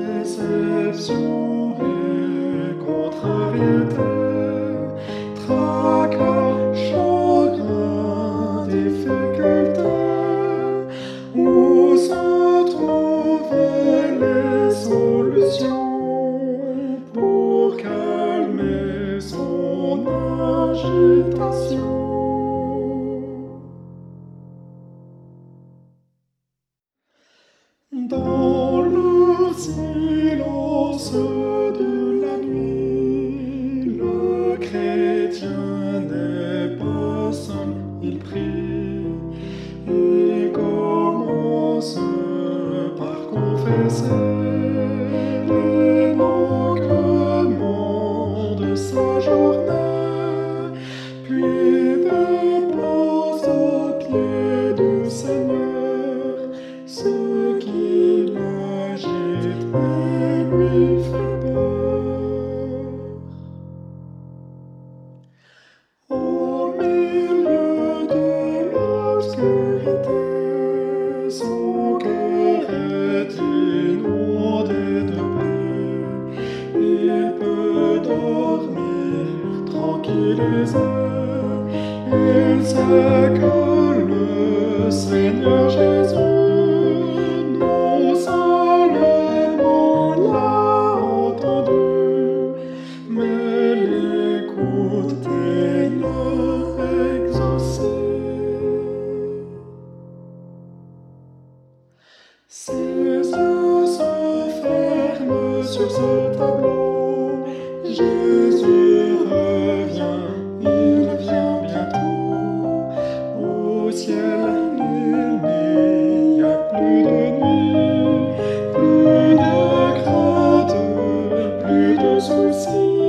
déception et contrariété, tracas, chagrin, difficulté, où se trouvaient les solutions pour calmer son agitation silence de la nuit, le chrétien n'est pas seul, il prie. Il commence par confesser Il sait que le Seigneur Jésus Ses yeux se ferment sur ce tableau. Jésus revient, il revient bientôt. Au ciel il n'y a plus de nuit, plus de crainte, plus de soucis.